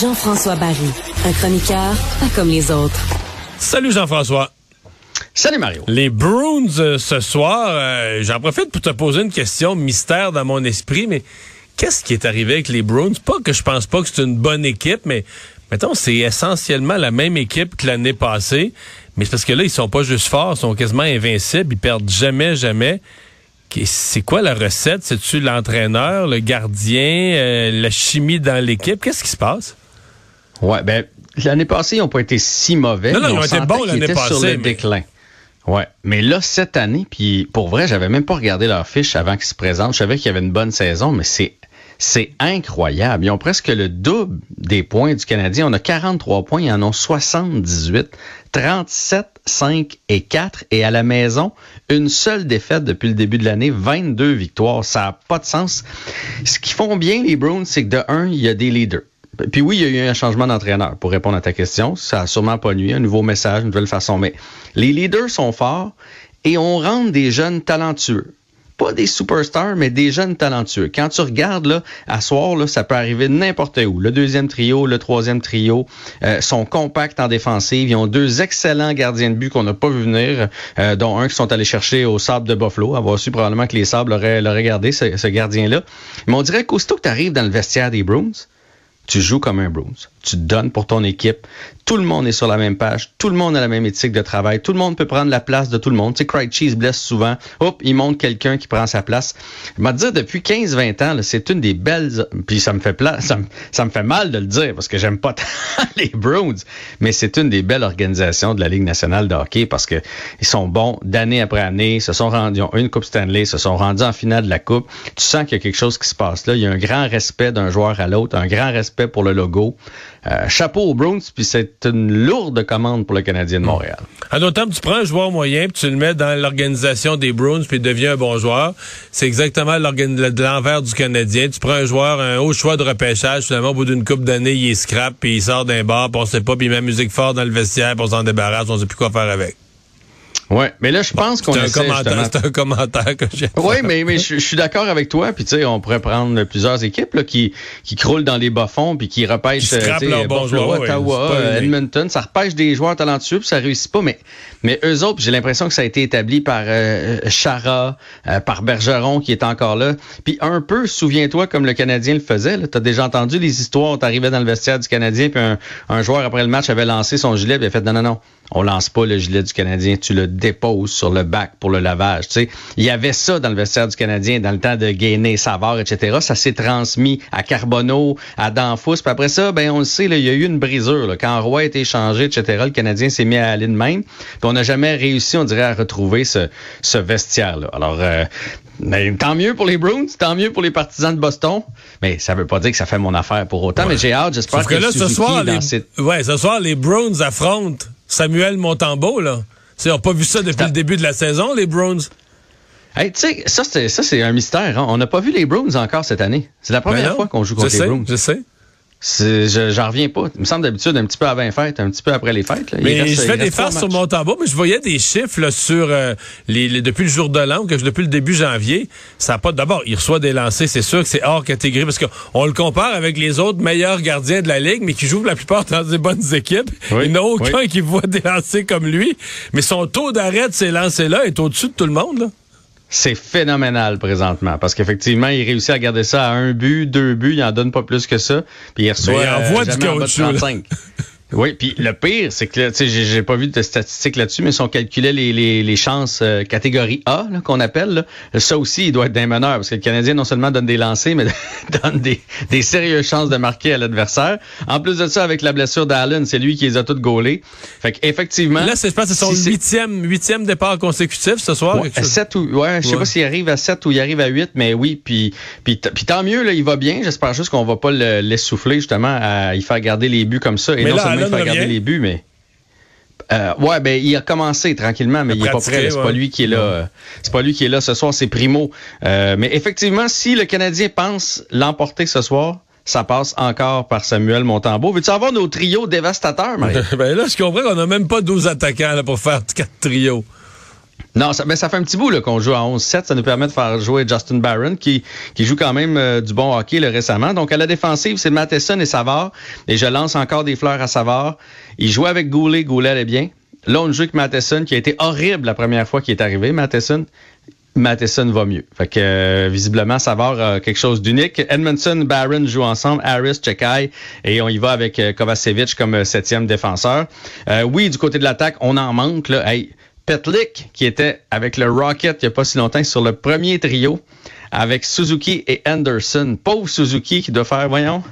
Jean-François Barry, un chroniqueur pas comme les autres. Salut Jean-François. Salut Mario. Les Bruins euh, ce soir, euh, j'en profite pour te poser une question mystère dans mon esprit, mais qu'est-ce qui est arrivé avec les Bruins? Pas que je pense pas que c'est une bonne équipe, mais mettons, c'est essentiellement la même équipe que l'année passée, mais c'est parce que là, ils sont pas juste forts, ils sont quasiment invincibles, ils perdent jamais, jamais. C'est quoi la recette? C'est-tu l'entraîneur, le gardien, euh, la chimie dans l'équipe? Qu'est-ce qui se passe? Ouais, ben, l'année passée, ils n'ont pas été si mauvais. Non, non, ils ont été bons l'année passée. sur le déclin. Ouais, mais là cette année, puis pour vrai, j'avais même pas regardé leur fiche avant qu'ils se présentent. Je savais qu'il y avait une bonne saison, mais c'est c'est incroyable. Ils ont presque le double des points du Canadien. On a 43 points, ils en ont 78. 37, 5 et 4. Et à la maison, une seule défaite depuis le début de l'année, 22 victoires. Ça n'a pas de sens. Ce qu'ils font bien, les Browns, c'est que de un, il y a des leaders. Puis oui, il y a eu un changement d'entraîneur pour répondre à ta question. Ça a sûrement pas nuit, un nouveau message, une nouvelle façon. Mais les leaders sont forts et on rentre des jeunes talentueux pas des superstars, mais des jeunes talentueux. Quand tu regardes, là, à soir, là, ça peut arriver n'importe où. Le deuxième trio, le troisième trio euh, sont compacts en défensive. Ils ont deux excellents gardiens de but qu'on n'a pas vu venir, euh, dont un qui sont allés chercher au sable de Buffalo. Avoir su probablement que les sables l'auraient gardé, ce, ce gardien-là. Mais on dirait qu'aussitôt que tu arrives dans le vestiaire des Bruins, tu joues comme un Bruins. Tu te donnes pour ton équipe. Tout le monde est sur la même page. Tout le monde a la même éthique de travail. Tout le monde peut prendre la place de tout le monde. Tu sais, Craig Cheese blesse souvent. Hop, il montre quelqu'un qui prend sa place. Je vais te dire, depuis 15-20 ans, c'est une des belles... Puis ça me fait ça, me, ça me fait mal de le dire parce que j'aime pas tant les Bruins. Mais c'est une des belles organisations de la Ligue nationale de hockey parce que ils sont bons d'année après année. Se sont rendus, ils ont une Coupe Stanley, se sont rendus en finale de la Coupe. Tu sens qu'il y a quelque chose qui se passe là. Il y a un grand respect d'un joueur à l'autre, un grand respect pour le logo. Euh, chapeau aux Bruins, puis c'est une lourde commande pour le Canadien de Montréal. À d'autres tu prends un joueur moyen, puis tu le mets dans l'organisation des Bruins, puis il devient un bon joueur. C'est exactement l'envers du Canadien. Tu prends un joueur, un haut choix de repêchage, finalement, au bout d'une coupe d'années, il est scrap, puis il sort d'un bar, puis on sait pas, puis il met musique fort dans le vestiaire, puis on s'en débarrasse, on sait plus quoi faire avec. Oui, mais là, je pense qu'on C'est un commentaire que j'ai. Oui, mais, mais je, suis d'accord avec toi. Puis tu sais, on pourrait prendre plusieurs équipes là, qui, qui croulent dans les bas-fonds puis qui repêchent euh, Ottawa, Edmonton. Ça repêche des joueurs talentueux puis ça réussit pas. Mais, mais eux autres, j'ai l'impression que ça a été établi par euh, Chara, euh, par Bergeron qui est encore là. Puis un peu, souviens-toi, comme le Canadien le faisait. Tu as déjà entendu les histoires. Tu arrivais dans le vestiaire du Canadien puis un, un joueur après le match avait lancé son gilet il a fait non, non, non on lance pas le gilet du Canadien, tu le déposes sur le bac pour le lavage. Tu sais, il y avait ça dans le vestiaire du Canadien dans le temps de Gainé, Savard, etc. Ça s'est transmis à Carbonneau, à Danfous. Puis après ça, ben on le sait, il y a eu une brisure. Là. Quand Roy a été changé, etc., le Canadien s'est mis à aller de même. Puis on n'a jamais réussi, on dirait, à retrouver ce, ce vestiaire-là. Alors, euh, mais tant mieux pour les Bruins, tant mieux pour les partisans de Boston. Mais ça veut pas dire que ça fait mon affaire pour autant. Mais j'ai hâte, j'espère que, que là, ce soir, les... ouais, ce soir, les Bruins affrontent Samuel Montembeau, là. On n'a pas vu ça depuis le début de la saison, les Browns. Hey, tu sais, ça, c'est un mystère. Hein. On n'a pas vu les Browns encore cette année. C'est la première fois qu'on joue contre les Browns. Je sais. J'en reviens pas. Il me semble d'habitude un petit peu avant les fêtes, un petit peu après les fêtes. Mais je fais des farces sur mon tambour, mais je voyais des chiffres là, sur euh, les, depuis le jour de l'an, que depuis le début janvier. Ça a pas d'abord, il reçoit des lancers, c'est sûr que c'est hors catégorie parce qu'on le compare avec les autres meilleurs gardiens de la ligue, mais qui jouent la plupart dans des bonnes équipes. il n'y en a aucun qui voit des lancers comme lui, mais son taux d'arrêt de ces lancers-là est au-dessus de tout le monde. Là c'est phénoménal présentement parce qu'effectivement, il réussit à garder ça à un but, deux buts, il en donne pas plus que ça, puis il reçoit Mais il envoie du caoutchouc. Oui, puis le pire, c'est que, tu sais, j'ai pas vu de statistiques là-dessus, mais si on calculait les, les, les chances euh, catégorie A, là, qu'on appelle, là, ça aussi, il doit être d'un meneur, parce que le Canadien non seulement donne des lancers, mais donne des, des sérieuses chances de marquer à l'adversaire. En plus de ça, avec la blessure d'Allen, c'est lui qui les a toutes gaulées. Fait qu'effectivement... Là, c'est, je pense que c'est son si huitième, huitième départ consécutif ce soir. Ouais. 7 ou ouais, je sais Ouais. pas s'il arrive à 7 ou il arrive à 8, mais oui, puis puis, tant mieux là, il va bien. J'espère juste qu'on va pas le l'essouffler justement à y faire garder les buts comme ça et Mais non là, seulement y Allen revient. les buts, mais euh, ouais, ben il a commencé tranquillement, mais Il est pas prêt. C'est ouais. pas lui qui est là. euh, C'est pas lui qui est là ce soir, c'est Primo. Euh, mais effectivement, si le Canadien pense l'emporter ce soir, ça passe encore par Samuel Montembeau. Veux-tu avoir nos trios dévastateurs, Marie? ben là, je comprends qu'on n'a même pas 12 attaquants là, pour faire quatre trios. Non, ça, ben, ça fait un petit bout qu'on joue à 11-7. Ça nous permet de faire jouer Justin Barron, qui, joue quand même euh, du bon hockey là, récemment. Donc, à la défensive, c'est Matheson et Savard. Et je lance encore des fleurs à Savard. Il jouait avec Goulet. Goulet allait bien. Là, on joue avec Matheson, qui a été horrible la première fois qu'il est arrivé, Matheson. Matheson va mieux. Fait que euh, visiblement, Savard a quelque chose d'unique. Edmondson, Barron jouent ensemble, Harris, Chekai, et on y va avec euh, Kovacevic comme septième défenseur. Oui, du côté de l'attaque, on en manque. Là. Hey, Petlik, qui était avec le Rocket il n'y a pas si longtemps, sur le premier trio, avec Suzuki et Anderson. Pauvre Suzuki qui doit faire, voyons,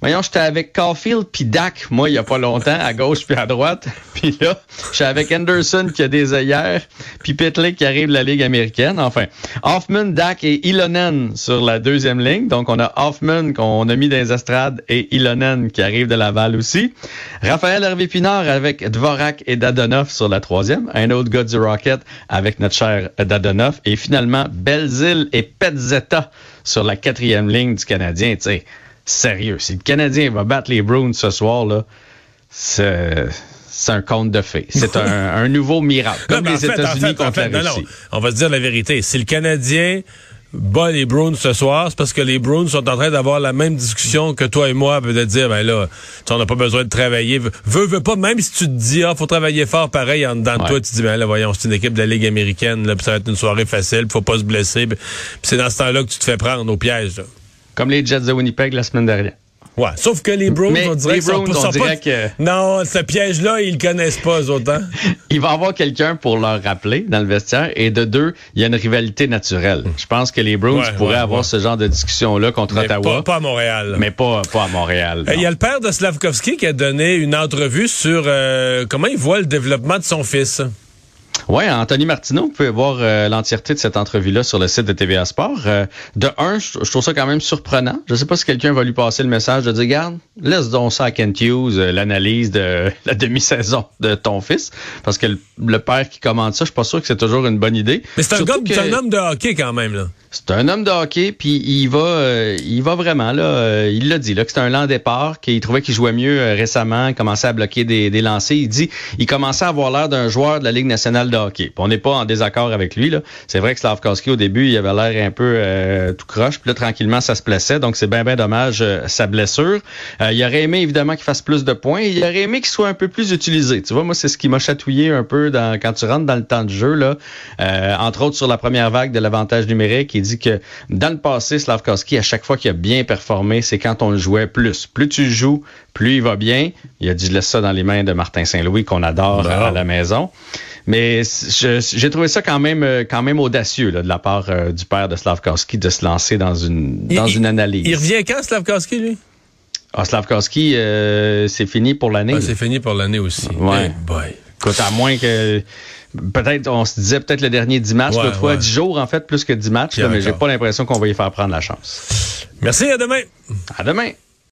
voyons, j'étais avec Caulfield puis Dak, moi, il n'y a pas longtemps, à gauche puis à droite. Puis là, j'étais avec Anderson qui a des œillères, puis Petlik qui arrive de la Ligue américaine. Enfin, Hoffman, Dak et Ilonen sur la deuxième ligne. Donc, on a Hoffman qu'on a mis dans les estrades et Ilonen qui arrive de Laval aussi. Raphaël Hervé Pinard avec Dvorak et Dadonov sur la troisième. Un autre gars du Rocket avec notre cher Dadonov. Et finalement, Belzile et Petzetta sur la quatrième ligne du Canadien. Tu sais, sérieux, si le Canadien va battre les Bruins ce soir, là, c'est c'est un conte de fées. C'est un, un nouveau miracle. Comme les en États-Unis en contre fait, la non, non, Russie. on va se dire la vérité. Si le Canadien bat les Bruins ce soir, c'est parce que les Bruins sont en train d'avoir la même discussion que toi et moi, de dire, ben là, tu sais, on n'a pas besoin de travailler. Veux, veux pas, même si tu te dis, ah, faut travailler fort pareil en dedans de Ouais. toi, tu te dis, ben là, voyons, c'est une équipe de la Ligue américaine, là, puis ça va être une soirée facile, faut pas se blesser. Puis c'est dans ce temps-là que tu te fais prendre au piège, là. Comme les Jets de Winnipeg la semaine dernière. Ouais, sauf que les Browns, on dirait les qu'ils sont Browns, pas- on sont dirait pas- que- Non, ce piège-là, ils le connaissent pas, autres, hein? Il va y avoir quelqu'un pour leur rappeler dans le vestiaire. Et de deux, il y a une rivalité naturelle. Je pense que les Bruins Ouais, pourraient ouais, avoir ouais. ce genre de discussion-là contre Mais Ottawa. pas, pas à Montréal. mais pas, pas à Montréal. Euh, Il y a le père de Slavkovski qui a donné une entrevue sur euh, comment il voit le développement de son fils. Ouais, Anthony Martineau, vous pouvez voir euh, l'entièreté de cette entrevue-là sur le site de TVA Sport. Euh, de un, je, je trouve ça quand même surprenant. Je sais pas si quelqu'un va lui passer le message de dire, garde, laisse donc ça à Kent Hughes, euh, l'analyse de la demi-saison de ton fils. Parce que le, le père qui commande ça, je suis pas sûr que c'est toujours une bonne idée. Mais c'est un, gars, c'est que- un homme de hockey quand même. Là. C'est un homme de hockey, puis il va, euh, il va vraiment là. euh, il l'a dit là que c'était un lent départ, qu'il trouvait qu'il jouait mieux euh, récemment, il commençait à bloquer des, des lancers. Il dit, il commençait à avoir l'air d'un joueur de la Ligue nationale de hockey. Puis on n'est pas en désaccord avec lui là. C'est vrai que Slavkowski au début, il avait l'air un peu euh, tout croche, puis là tranquillement ça se plaçait. Donc c'est bien bien dommage sa blessure. Il aurait aimé évidemment qu'il fasse plus de points. Il aurait aimé qu'il soit un peu plus utilisé. Tu vois, moi c'est ce qui m'a chatouillé un peu dans, quand tu rentres dans le temps de jeu là. Entre autres sur la première vague de l'avantage numérique, il dit que dans le passé, Slavkowski, à chaque fois qu'il a bien performé, c'est quand on le jouait plus. Plus tu joues, plus il va bien. Il a dit, laisse ça dans les mains de Martin Saint-Louis, qu'on adore à la maison. Mais j'ai trouvé ça quand même, euh, quand même audacieux là, de la part euh, du père de Slavkowski de se lancer dans une, dans une analyse. Il revient quand, Slavkovski, lui? Ah, Slavkowski, euh, c'est fini pour l'année. Ah, c'est fini pour l'année aussi. Ouais. Hey boy. Écoute, à moins que. Peut-être, on se disait peut-être le dernier 10 matchs, Ouais, l'autre fois ouais. 10 jours en fait, plus que 10 matchs, là, mais j'ai pas l'impression qu'on va y faire prendre la chance. Merci, à demain. À demain!